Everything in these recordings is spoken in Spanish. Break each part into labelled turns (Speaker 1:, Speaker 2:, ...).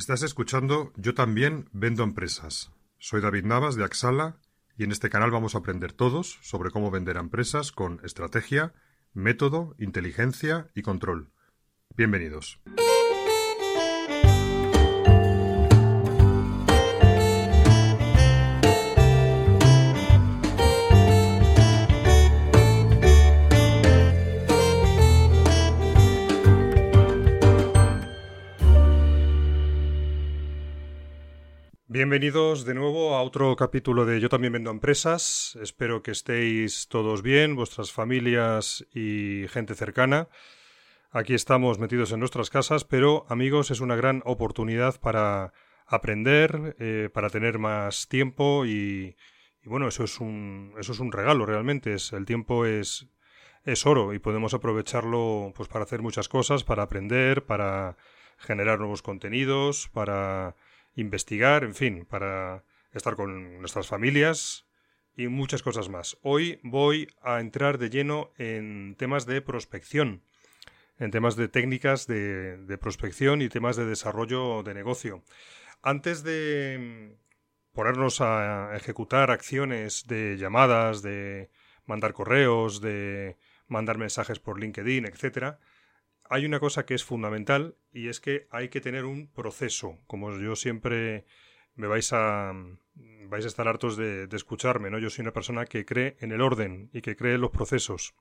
Speaker 1: Estás escuchando Yo también vendo empresas. Soy David Navas de Axala y en este canal vamos a aprender todos sobre cómo vender a empresas con estrategia, método, inteligencia y control. Bienvenidos. Bienvenidos de nuevo a otro capítulo de Yo también vendo empresas. Espero que estéis todos bien, vuestras familias y gente cercana. Aquí estamos metidos en nuestras casas, pero amigos, es una gran oportunidad para aprender, eh, para tener más tiempo y, bueno, eso es un eso es un regalo realmente. Es, el tiempo es es oro y podemos aprovecharlo pues para hacer muchas cosas, para aprender, para generar nuevos contenidos, para investigar, en fin, para estar con nuestras familias y muchas cosas más. Hoy voy a entrar de lleno en temas de prospección, en temas de técnicas de, prospección y temas de desarrollo de negocio. Antes de ponernos a ejecutar acciones de llamadas, de mandar correos, de mandar mensajes por LinkedIn, etcétera, hay una cosa que es fundamental y es que hay que tener un proceso. Como yo siempre me vais a vais a estar hartos de, escucharme, ¿no? Yo soy una persona que cree en el orden y que cree en los procesos.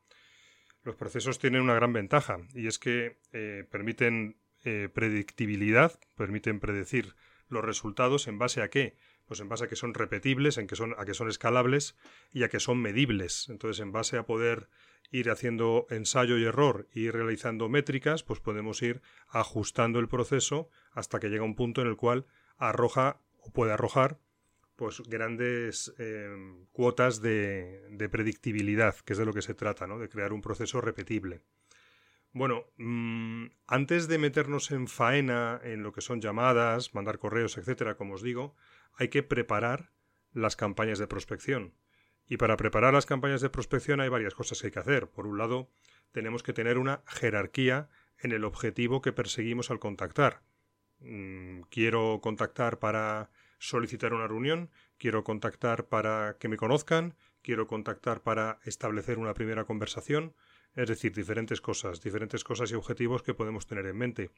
Speaker 1: Los procesos tienen una gran ventaja y es que eh, permiten eh, predictibilidad, permiten predecir los resultados en base a qué? Pues en base a que son repetibles, en que son, a que son escalables y a que son medibles. Entonces, en base a poder ir haciendo ensayo y error y ir realizando métricas, pues podemos ir ajustando el proceso hasta que llega un punto en el cual arroja o puede arrojar pues grandes eh, cuotas de, de, predictibilidad, que es de lo que se trata, ¿no? de crear un proceso repetible. Bueno, mm, antes de meternos en faena, en lo que son llamadas, mandar correos, etcétera, como os digo, hay que preparar las campañas de prospección. Y para preparar las campañas de prospección hay varias cosas que hay que hacer. Por un lado, tenemos que tener una jerarquía en el objetivo que perseguimos al contactar. Mm, quiero contactar para solicitar una reunión, quiero contactar para que me conozcan, quiero contactar para establecer una primera conversación, es decir, diferentes cosas, diferentes cosas y objetivos que podemos tener en mente.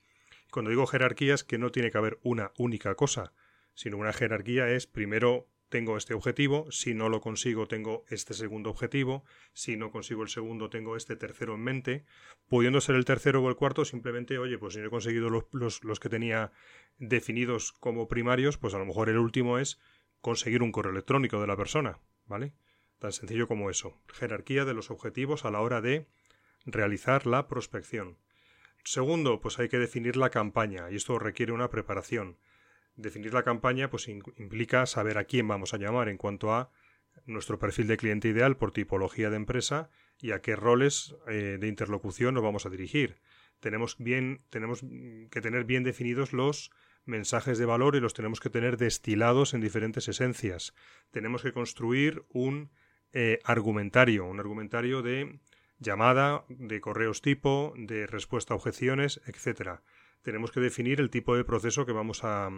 Speaker 1: Cuando digo jerarquías, que no tiene que haber una única cosa, sino una jerarquía es primero tengo este objetivo, si no lo consigo tengo este segundo objetivo, si no consigo el segundo tengo este tercero en mente, pudiendo ser el tercero o el cuarto simplemente, oye, pues si no he conseguido los, los, que tenía definidos como primarios, pues a lo mejor el último es conseguir un correo electrónico de la persona, ¿vale? Tan sencillo como eso. Jerarquía de los objetivos a la hora de realizar la prospección. Segundo, pues hay que definir la campaña y esto requiere una preparación. Definir la campaña pues implica saber a quién vamos a llamar en cuanto a nuestro perfil de cliente ideal por tipología de empresa y a qué roles eh, de interlocución nos vamos a dirigir. Tenemos, bien, tenemos que tener bien definidos los mensajes de valor y los tenemos que tener destilados en diferentes esencias. Tenemos que construir un eh, argumentario, un argumentario de llamada, de correos tipo, de respuesta a objeciones, etcétera tenemos que definir el tipo de proceso que vamos a,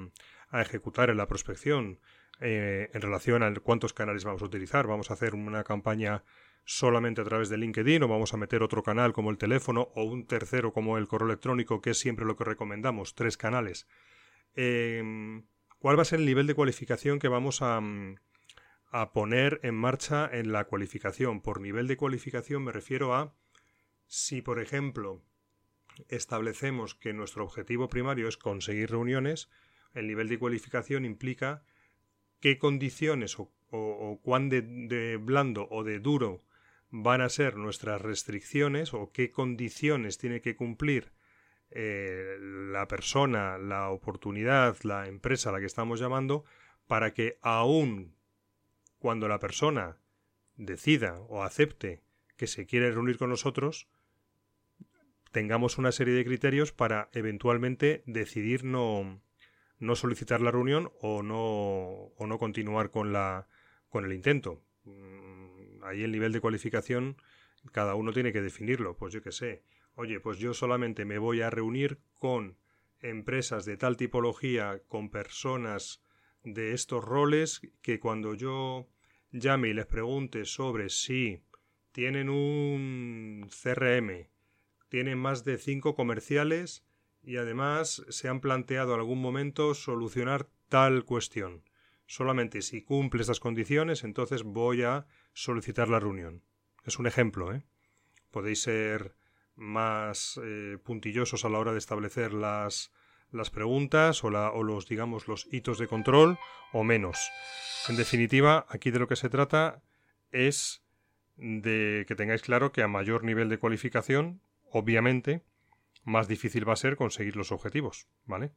Speaker 1: ejecutar en la prospección eh, en relación a cuántos canales vamos a utilizar. Vamos a hacer una campaña solamente a través de LinkedIn o vamos a meter otro canal como el teléfono o un tercero como el correo electrónico, que es siempre lo que recomendamos, tres canales. Em, ¿Cuál va a ser el nivel de cualificación que vamos a, a poner en marcha en la cualificación? Por nivel de cualificación me refiero a si, por ejemplo, establecemos que nuestro objetivo primario es conseguir reuniones, el nivel de cualificación implica qué condiciones o, cuán de, blando o de duro van a ser nuestras restricciones o qué condiciones tiene que cumplir eh, la persona, la oportunidad, la empresa a la que estamos llamando para que aún cuando la persona decida o acepte que se quiere reunir con nosotros, tengamos una serie de criterios para eventualmente decidir no, no solicitar la reunión o no, o no continuar con, la, con el intento. Mm, ahí el nivel de cualificación cada uno tiene que definirlo. Pues yo qué sé. Oye, pues yo solamente me voy a reunir con empresas de tal tipología con personas de estos roles que cuando yo llame y les pregunte sobre si tienen un CRM, tienen más de cinco comerciales y además se han planteado en algún momento solucionar tal cuestión. Solamente si cumple estas condiciones, entonces voy a solicitar la reunión. Es un ejemplo, ¿eh? Podéis ser más eh, puntillosos a la hora de establecer las, las preguntas o, o, los, digamos, los hitos de control o menos. En definitiva, aquí de lo que se trata es de que tengáis claro que a mayor nivel de cualificación, obviamente, más difícil va a ser conseguir los objetivos, ¿vale?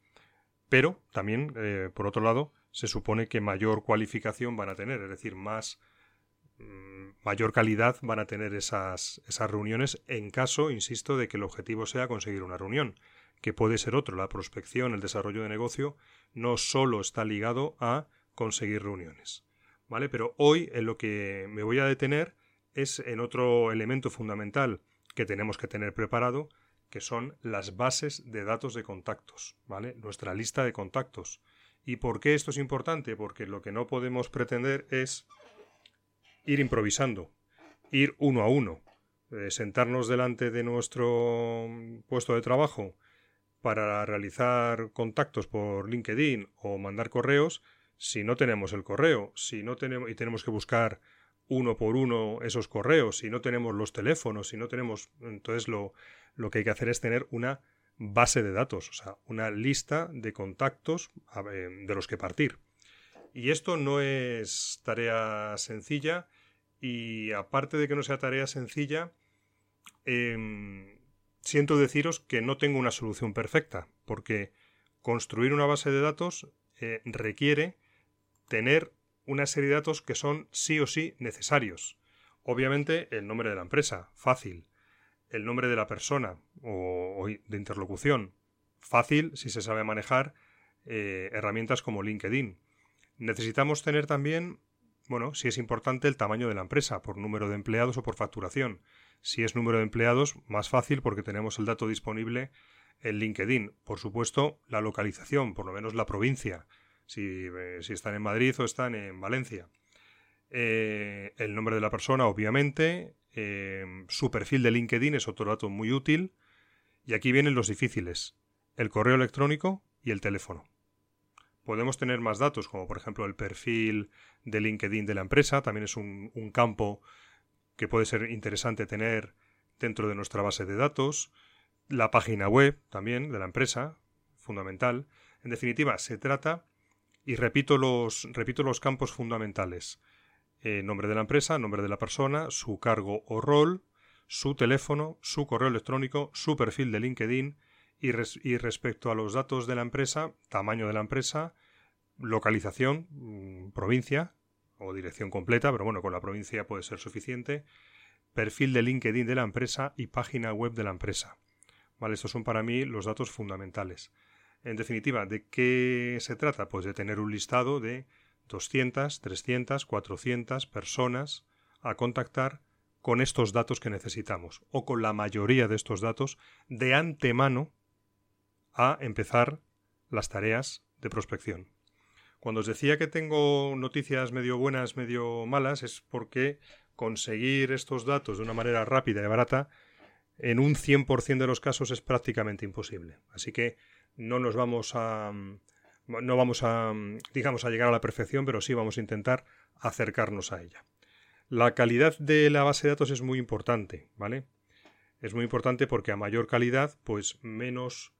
Speaker 1: Pero también, eh, por otro lado, se supone que mayor cualificación van a tener, es decir, más mm, mayor calidad van a tener esas, esas reuniones en caso, insisto, de que el objetivo sea conseguir una reunión, que puede ser otro. La prospección, el desarrollo de negocio, no solo está ligado a conseguir reuniones. ¿Vale? Pero hoy en lo que me voy a detener es en otro elemento fundamental que tenemos que tener preparado, que son las bases de datos de contactos, ¿vale? Nuestra lista de contactos. ¿Y por qué esto es importante? Porque lo que no podemos pretender es ir improvisando, ir uno a uno, eh, sentarnos delante de nuestro puesto de trabajo para realizar contactos por LinkedIn o mandar correos si no tenemos el correo, si no tenemos y tenemos que buscar uno por uno esos correos, si no tenemos los teléfonos, si no tenemos, entonces lo, lo que hay que hacer es tener una base de datos, o sea, una lista de contactos de los que partir. Y esto no es tarea sencilla y aparte de que no sea tarea sencilla, em, siento deciros que no tengo una solución perfecta, porque construir una base de datos eh, requiere tener una serie de datos que son sí o sí necesarios. Obviamente el nombre de la empresa, fácil. El nombre de la persona o, de interlocución, fácil si se sabe manejar eh, herramientas como LinkedIn. Necesitamos tener también, bueno, si es importante el tamaño de la empresa, por número de empleados o por facturación. Si es número de empleados, más fácil porque tenemos el dato disponible en LinkedIn. Por supuesto, la localización, por lo menos la provincia eh, si, están en Madrid o están en Valencia. Eh, el nombre de la persona, obviamente. Eh, su perfil de LinkedIn es otro dato muy útil. Y aquí vienen los difíciles. El correo electrónico y el teléfono. Podemos tener más datos, como por ejemplo el perfil de LinkedIn de la empresa. También es un campo que puede ser interesante tener dentro de nuestra base de datos. La página web también de la empresa, fundamental. En definitiva, se trata y repito los, repito los campos fundamentales. Eh, nombre de la empresa, nombre de la persona, su cargo o rol, su teléfono, su correo electrónico, su perfil de LinkedIn y, respecto a los datos de la empresa, tamaño de la empresa, localización, mm, provincia o dirección completa, pero bueno, con la provincia puede ser suficiente, perfil de LinkedIn de la empresa y página web de la empresa. Vale, estos son para mí los datos fundamentales. En definitiva, ¿de qué se trata? Pues de tener un listado de 200, 300, 400 personas a contactar con estos datos que necesitamos o con la mayoría de estos datos de antemano a empezar las tareas de prospección. Cuando os decía que tengo noticias medio buenas, medio malas, es porque conseguir estos datos de una manera rápida y barata en un 100% de los casos es prácticamente imposible. Así que no nos vamos a no vamos a digamos a llegar a la perfección, pero sí vamos a intentar acercarnos a ella. La calidad de la base de datos es muy importante, ¿vale? Es muy importante porque a mayor calidad, pues menos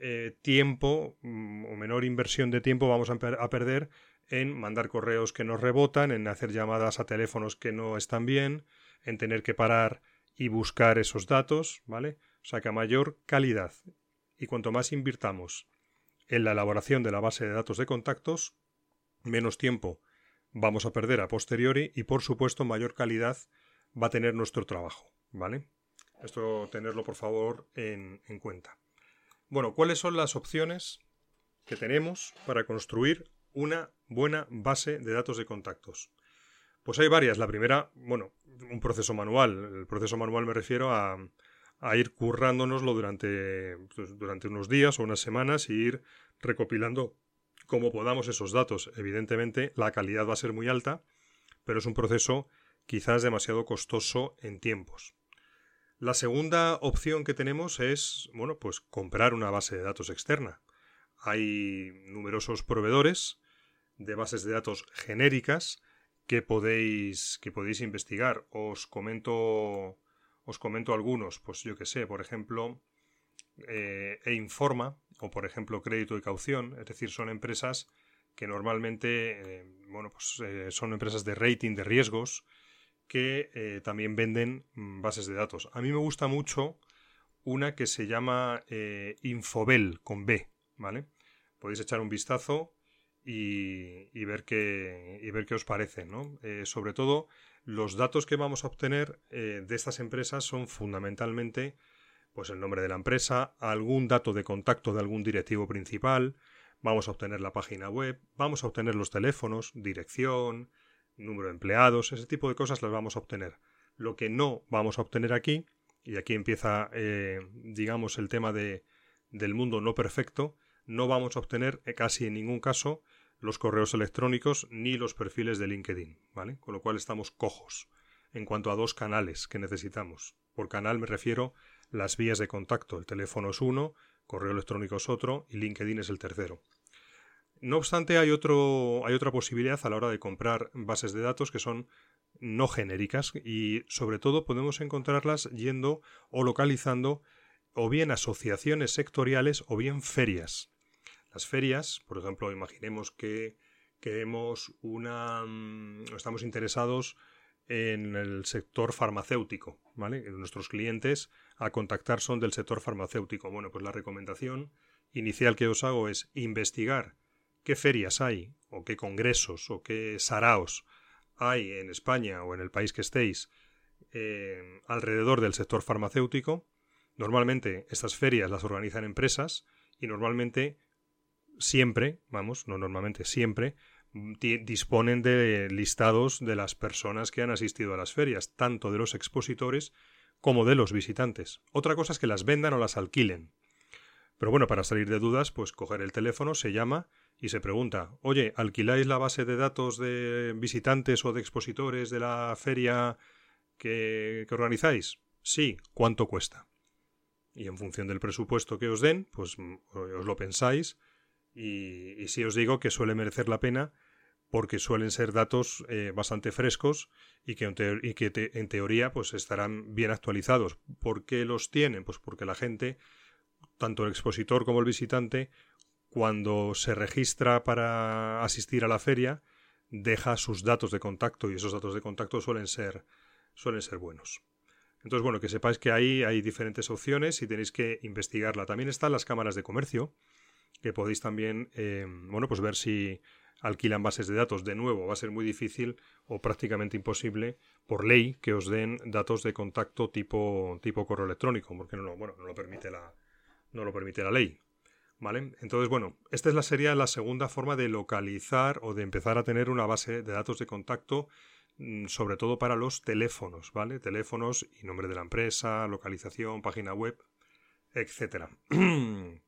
Speaker 1: eh, tiempo mm, o menor inversión de tiempo vamos a, a perder en mandar correos que nos rebotan, en hacer llamadas a teléfonos que no están bien, en tener que parar y buscar esos datos, ¿vale? O sea que a mayor calidad y cuanto más invirtamos en la elaboración de la base de datos de contactos, menos tiempo vamos a perder a posteriori y por supuesto mayor calidad va a tener nuestro trabajo, ¿vale? Esto tenerlo por favor en, en cuenta. Bueno, ¿cuáles son las opciones que tenemos para construir una buena base de datos de contactos? Pues hay varias. La primera, bueno, un proceso manual. El proceso manual me refiero a a ir currándonoslo durante, pues, durante unos días o unas semanas y ir recopilando como podamos esos datos. Evidentemente, la calidad va a ser muy alta, pero es un proceso quizás demasiado costoso en tiempos. La segunda opción que tenemos es, bueno, pues comprar una base de datos externa. Hay numerosos proveedores de bases de datos genéricas que podéis, que podéis investigar. Os comento, os comento algunos, pues yo que sé, por ejemplo, eh, e informa o por ejemplo crédito y caución, es decir, son empresas que normalmente, eh, bueno, pues eh, son empresas de rating de riesgos que también venden mm, bases de datos. A mí me gusta mucho una que se llama Infobel con B, ¿vale? Podéis echar un vistazo y, ver, qué, y ver qué os parece. ¿no? Eh, sobre todo, los datos que vamos a obtener eh, de estas empresas son fundamentalmente pues el nombre de la empresa, algún dato de contacto de algún directivo principal, vamos a obtener la página web, vamos a obtener los teléfonos, dirección, número de empleados, ese tipo de cosas las vamos a obtener. Lo que no vamos a obtener aquí, y aquí empieza, eh, digamos, el tema de, del mundo no perfecto, no vamos a obtener casi en ningún caso los correos electrónicos ni los perfiles de LinkedIn, ¿vale? Con lo cual estamos cojos en cuanto a dos canales que necesitamos. Por canal me refiero las vías de contacto. El teléfono es uno, correo electrónico es otro y LinkedIn es el tercero. No obstante, hay, otro, hay otra posibilidad a la hora de comprar bases de datos que son no genéricas y sobre todo podemos encontrarlas yendo o localizando o bien asociaciones sectoriales o bien ferias. Las ferias, por ejemplo, imaginemos que queremos una. Mm, estamos interesados en el sector farmacéutico, ¿vale? Nuestros clientes a contactar son del sector farmacéutico. Bueno, pues la recomendación inicial que os hago es investigar qué ferias hay, o qué congresos, o qué saraos hay en España o en el país que estéis eh, alrededor del sector farmacéutico. Normalmente estas ferias las organizan empresas y normalmente siempre, vamos, no normalmente, siempre, mm, disponen de listados de las personas que han asistido a las ferias, tanto de los expositores como de los visitantes. Otra cosa es que las vendan o las alquilen. Pero bueno, para salir de dudas, pues coger el teléfono, se llama y se pregunta, oye, ¿alquiláis la base de datos de visitantes o de expositores de la feria que, que organizáis? Sí, ¿cuánto cuesta? Y en función del presupuesto que os den, pues mm, os lo pensáis y, sí os digo que suele merecer la pena porque suelen ser datos eh, bastante frescos y que, en, y que en teoría pues estarán bien actualizados. ¿Por qué los tienen? Pues porque la gente, tanto el expositor como el visitante, cuando se registra para asistir a la feria, deja sus datos de contacto y esos datos de contacto suelen ser, suelen ser buenos. Entonces, bueno, que sepáis que ahí hay diferentes opciones y tenéis que investigarla. También están las cámaras de comercio, que podéis también, eh, bueno, pues ver si alquilan bases de datos. De nuevo, va a ser muy difícil o prácticamente imposible por ley que os den datos de contacto tipo, tipo correo electrónico, porque no, bueno, no lo permite la, no lo permite la ley. ¿Vale? Entonces, bueno, esta es la, sería la segunda forma de localizar o de empezar a tener una base de datos de contacto, mm, sobre todo para los teléfonos, ¿vale? Teléfonos y nombre de la empresa, localización, página web, etcétera.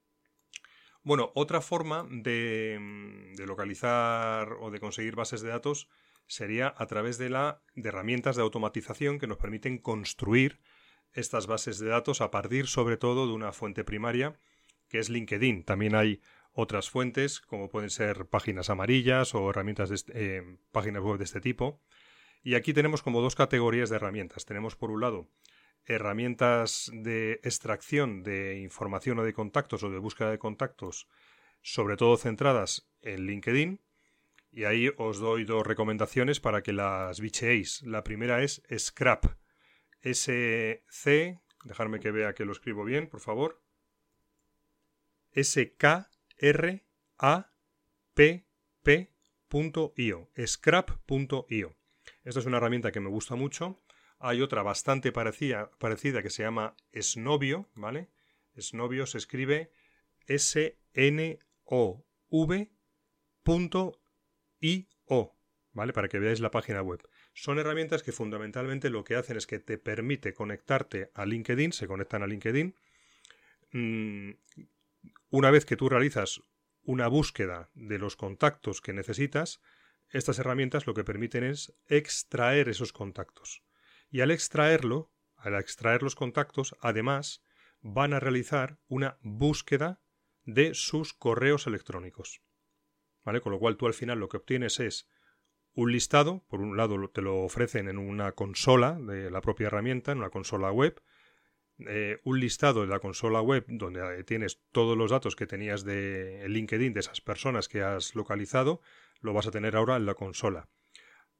Speaker 1: Bueno, otra forma mm, de, localizar o de conseguir bases de datos sería a través de, la, de herramientas de automatización que nos permiten construir estas bases de datos a partir sobre todo de una fuente primaria que es LinkedIn. También hay otras fuentes como pueden ser páginas amarillas o herramientas de eh, páginas web de este tipo. Y aquí tenemos como dos categorías de herramientas. Tenemos por un lado herramientas de extracción de información o de contactos o de búsqueda de contactos, sobre todo centradas en LinkedIn. Y ahí os doy dos recomendaciones para que las bicheéis. La primera es Scrap. S-C, dejarme que vea que lo escribo bien, por favor. S-K-R-A-P-P.io. Scrap.io. Esta es una herramienta que me gusta mucho hay otra bastante parecida, que se llama Snovio, ¿vale? Se escribe S-N-O-V.io, ¿vale? Para que veáis la página web. Son herramientas que fundamentalmente lo que hacen es que te permite conectarte a LinkedIn, se conectan a LinkedIn. Mm, una vez que tú realizas una búsqueda de los contactos que necesitas, estas herramientas lo que permiten es extraer esos contactos. Y al extraerlo, al extraer los contactos, además van a realizar una búsqueda de sus correos electrónicos. ¿Vale? Con lo cual tú al final lo que obtienes es un listado, por un lado te lo ofrecen en una consola de la propia herramienta, en una consola web, eh, un listado de la consola web donde tienes todos los datos que tenías de LinkedIn de esas personas que has localizado, lo vas a tener ahora en la consola.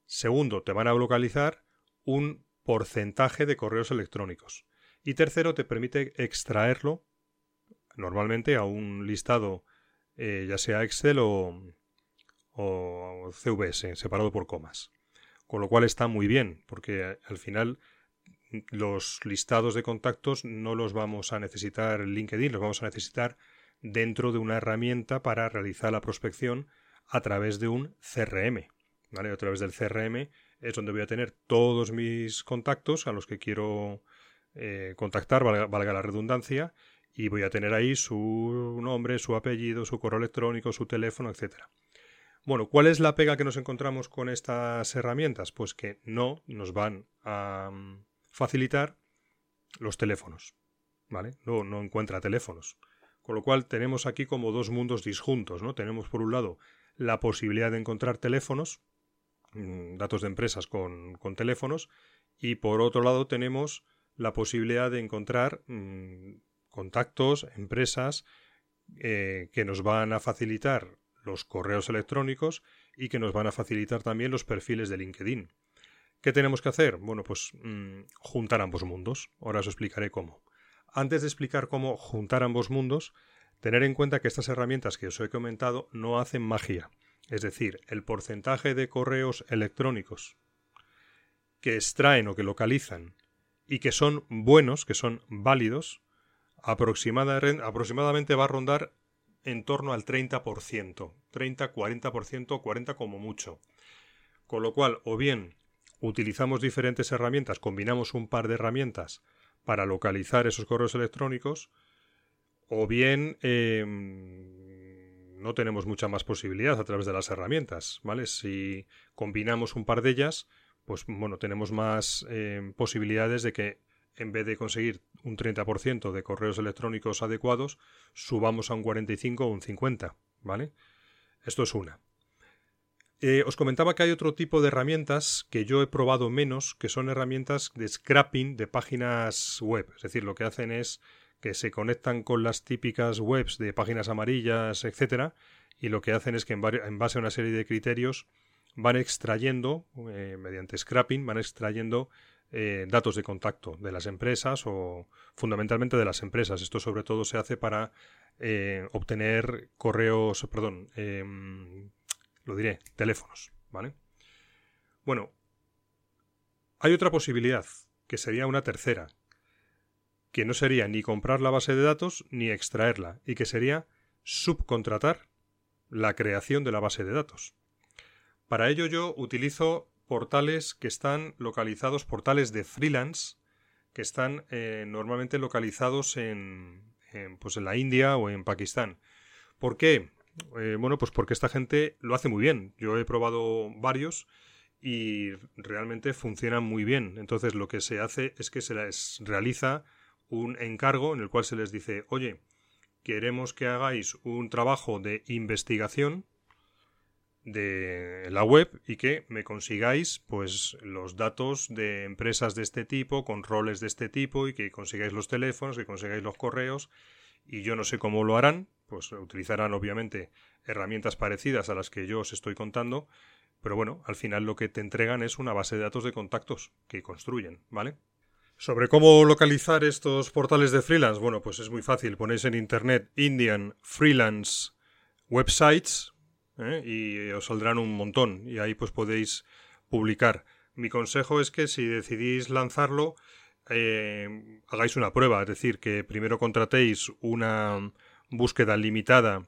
Speaker 1: Segundo, te van a localizar un porcentaje de correos electrónicos. Y tercero, te permite extraerlo normalmente a un listado, eh, ya sea Excel o, CVS, separado por comas. Con lo cual está muy bien, porque al final los listados de contactos no los vamos a necesitar LinkedIn, los vamos a necesitar dentro de una herramienta para realizar la prospección a través de un CRM. A través del CRM es donde voy a tener todos mis contactos a los que quiero eh, contactar, valga, la redundancia, y voy a tener ahí su nombre, su apellido, su correo electrónico, su teléfono, etcétera. Bueno, ¿cuál es la pega que nos encontramos con estas herramientas? Pues que no nos van a mm, facilitar los teléfonos, ¿vale? No, no encuentra teléfonos. Con lo cual tenemos aquí como dos mundos disjuntos, ¿no? Tenemos por un lado la posibilidad de encontrar teléfonos, datos de empresas con, teléfonos, y por otro lado tenemos la posibilidad de encontrar mm, contactos, empresas eh, que nos van a facilitar los correos electrónicos y que nos van a facilitar también los perfiles de LinkedIn. ¿Qué tenemos que hacer? Bueno, pues mm, juntar ambos mundos. Ahora os explicaré cómo. Antes de explicar cómo juntar ambos mundos, tener en cuenta que estas herramientas que os he comentado no hacen magia. Es decir, el porcentaje de correos electrónicos que extraen o que localizan y que son buenos, que son válidos, aproximadamente va a rondar en torno al 30%, 30, 40%, 40 como mucho. Con lo cual, o bien utilizamos diferentes herramientas, combinamos un par de herramientas para localizar esos correos electrónicos, o bien em, no tenemos mucha más posibilidad a través de las herramientas, ¿vale? Si combinamos un par de ellas, pues bueno, tenemos más em, posibilidades de que en vez de conseguir un 30% de correos electrónicos adecuados, subamos a un 45 o un 50, ¿vale? Esto es una. Eh, os comentaba que hay otro tipo de herramientas que yo he probado menos, que son herramientas de scrapping de páginas web. Es decir, lo que hacen es que se conectan con las típicas webs de páginas amarillas, etcétera, y lo que hacen es que en, base a una serie de criterios van extrayendo, eh, mediante scrapping, van extrayendo eh, datos de contacto de las empresas o fundamentalmente de las empresas. Esto sobre todo se hace para obtener correos, perdón, em, lo diré, teléfonos, ¿vale? Bueno, hay otra posibilidad, que sería una tercera, que no sería ni comprar la base de datos ni extraerla, y que sería subcontratar la creación de la base de datos. Para ello yo utilizo portales que están localizados, portales de freelance, que están eh, normalmente localizados en, en, pues en la India o en Pakistán. ¿Por qué? Eh, bueno, pues porque esta gente lo hace muy bien. Yo he probado varios y realmente funcionan muy bien. Entonces lo que se hace es que se les realiza un encargo en el cual se les dice, oye, queremos que hagáis un trabajo de investigación de la web y que me consigáis pues los datos de empresas de este tipo con roles de este tipo y que consigáis los teléfonos, que consigáis los correos y yo no sé cómo lo harán, pues utilizarán obviamente herramientas parecidas a las que yo os estoy contando, pero bueno, al final lo que te entregan es una base de datos de contactos que construyen, ¿vale? Sobre cómo localizar estos portales de freelance, bueno, pues es muy fácil, ponéis en internet Indian Freelance Websites ¿eh? y os saldrán un montón y ahí pues podéis publicar. Mi consejo es que si decidís lanzarlo, eh, hagáis una prueba, es decir, que primero contratéis una búsqueda limitada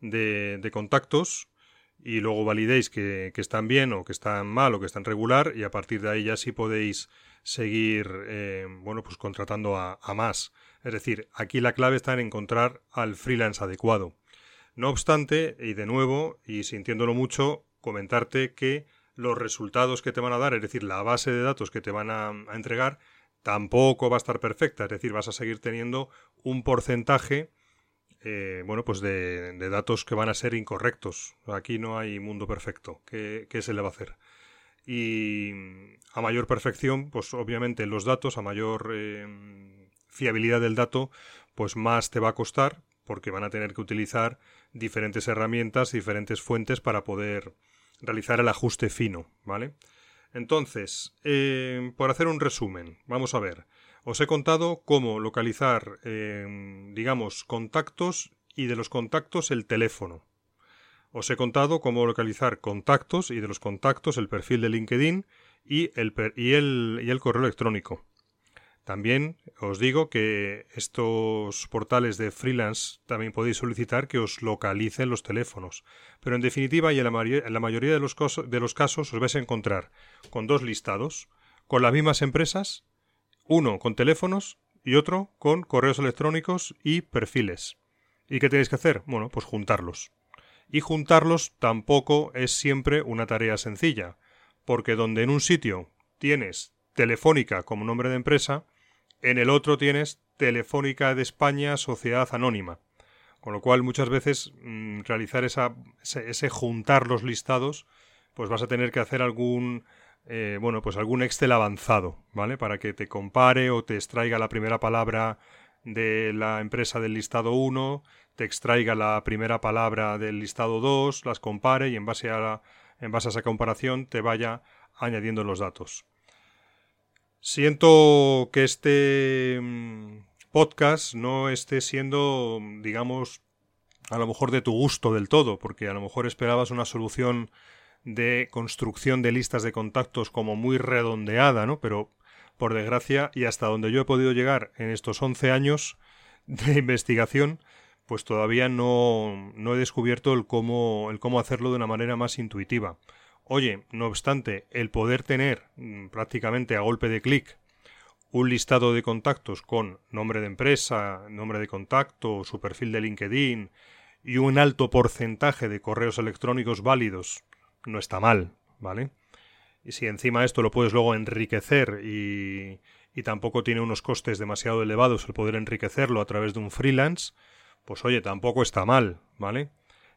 Speaker 1: de, contactos y luego validéis que, están bien o que están mal o que están regular y a partir de ahí ya sí podéis seguir eh, bueno pues contratando a, más es decir aquí la clave está en encontrar al freelance adecuado no obstante y de nuevo y sintiéndolo mucho comentarte que los resultados que te van a dar es decir la base de datos que te van a entregar tampoco va a estar perfecta es decir vas a seguir teniendo un porcentaje eh, bueno, pues de, datos que van a ser incorrectos. Aquí no hay mundo perfecto. ¿Qué, se le va a hacer? Y a mayor perfección, pues obviamente los datos, a mayor eh, fiabilidad del dato, pues más te va a costar porque van a tener que utilizar diferentes herramientas, diferentes fuentes para poder realizar el ajuste fino, ¿vale? Entonces, eh, por hacer un resumen, vamos a ver. Os he contado cómo localizar, em, digamos, contactos y de los contactos el teléfono. Os he contado cómo localizar contactos y de los contactos el perfil de LinkedIn y el, y el, y el correo electrónico. También os digo que estos portales de freelance también podéis solicitar que os localicen los teléfonos. Pero en definitiva y en la, mayoría de los, de los casos os vais a encontrar con dos listados, con las mismas empresas uno con teléfonos y otro con correos electrónicos y perfiles. ¿Y qué tenéis que hacer? Bueno, pues juntarlos. Y juntarlos tampoco es siempre una tarea sencilla, porque donde en un sitio tienes Telefónica como nombre de empresa, en el otro tienes Telefónica de España Sociedad Anónima. Con lo cual muchas veces mm, realizar esa, ese juntar los listados, pues vas a tener que hacer algún eh, bueno, pues algún Excel avanzado, ¿vale? Para que te compare o te extraiga la primera palabra de la empresa del listado 1, te extraiga la primera palabra del listado 2, las compare y en base a, en base a esa comparación te vaya añadiendo los datos. Siento que este mm, podcast no esté siendo, digamos, a lo mejor de tu gusto del todo, porque a lo mejor esperabas una solución de construcción de listas de contactos como muy redondeada, ¿no? Pero por desgracia y hasta donde yo he podido llegar en estos 11 años de investigación, pues todavía no, no he descubierto el cómo, el cómo hacerlo de una manera más intuitiva. Oye, no obstante, el poder tener mm, prácticamente a golpe de clic un listado de contactos con nombre de empresa, nombre de contacto, su perfil de LinkedIn y un alto porcentaje de correos electrónicos válidos no está mal, ¿vale? Y si encima esto lo puedes luego enriquecer y, y tampoco tiene unos costes demasiado elevados el poder enriquecerlo a través de un freelance, pues oye, tampoco está mal, ¿vale?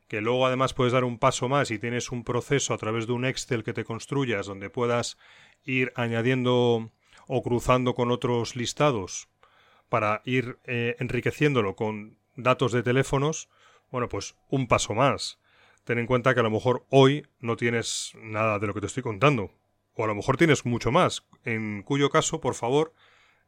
Speaker 1: Que luego además puedes dar un paso más y tienes un proceso a través de un Excel que te construyas donde puedas ir añadiendo o cruzando con otros listados para ir eh, enriqueciéndolo con datos de teléfonos, bueno, pues un paso más ten en cuenta que a lo mejor hoy no tienes nada de lo que te estoy contando. O a lo mejor tienes mucho más. En cuyo caso, por favor,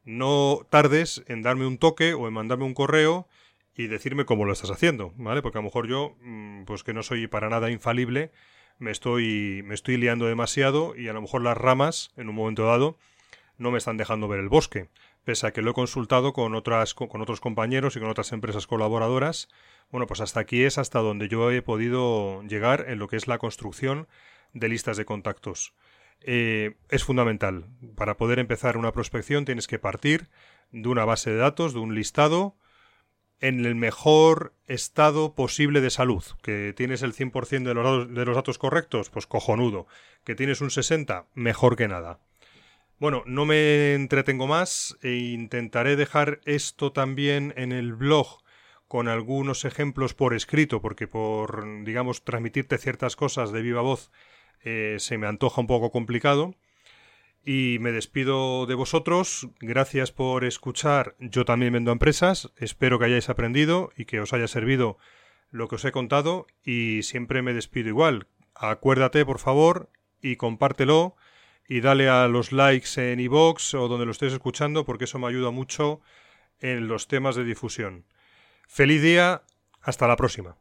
Speaker 1: no tardes en darme un toque o en mandarme un correo y decirme cómo lo estás haciendo, ¿vale? Porque a lo mejor yo, mm, pues que no soy para nada infalible, me estoy, me estoy liando demasiado y a lo mejor las ramas, en un momento dado, no me están dejando ver el bosque, pese a que lo he consultado con otras, con otros compañeros y con otras empresas colaboradoras bueno, pues hasta aquí es hasta donde yo he podido llegar en lo que es la construcción de listas de contactos. Eh, es fundamental. Para poder empezar una prospección tienes que partir de una base de datos, de un listado, en el mejor estado posible de salud. Que tienes el 100% de los, de los datos correctos, pues cojonudo. Que tienes un 60, mejor que nada. Bueno, no me entretengo más e intentaré dejar esto también en el blog con algunos ejemplos por escrito, porque por, digamos, transmitirte ciertas cosas de viva voz eh, se me antoja un poco complicado. Y me despido de vosotros. Gracias por escuchar. Yo también vendo empresas. Espero que hayáis aprendido y que os haya servido lo que os he contado. Y siempre me despido igual. Acuérdate, por favor, y compártelo. Y dale a los likes en iVoox o donde lo estés escuchando, porque eso me ayuda mucho en los temas de difusión. Feliz día, hasta la próxima.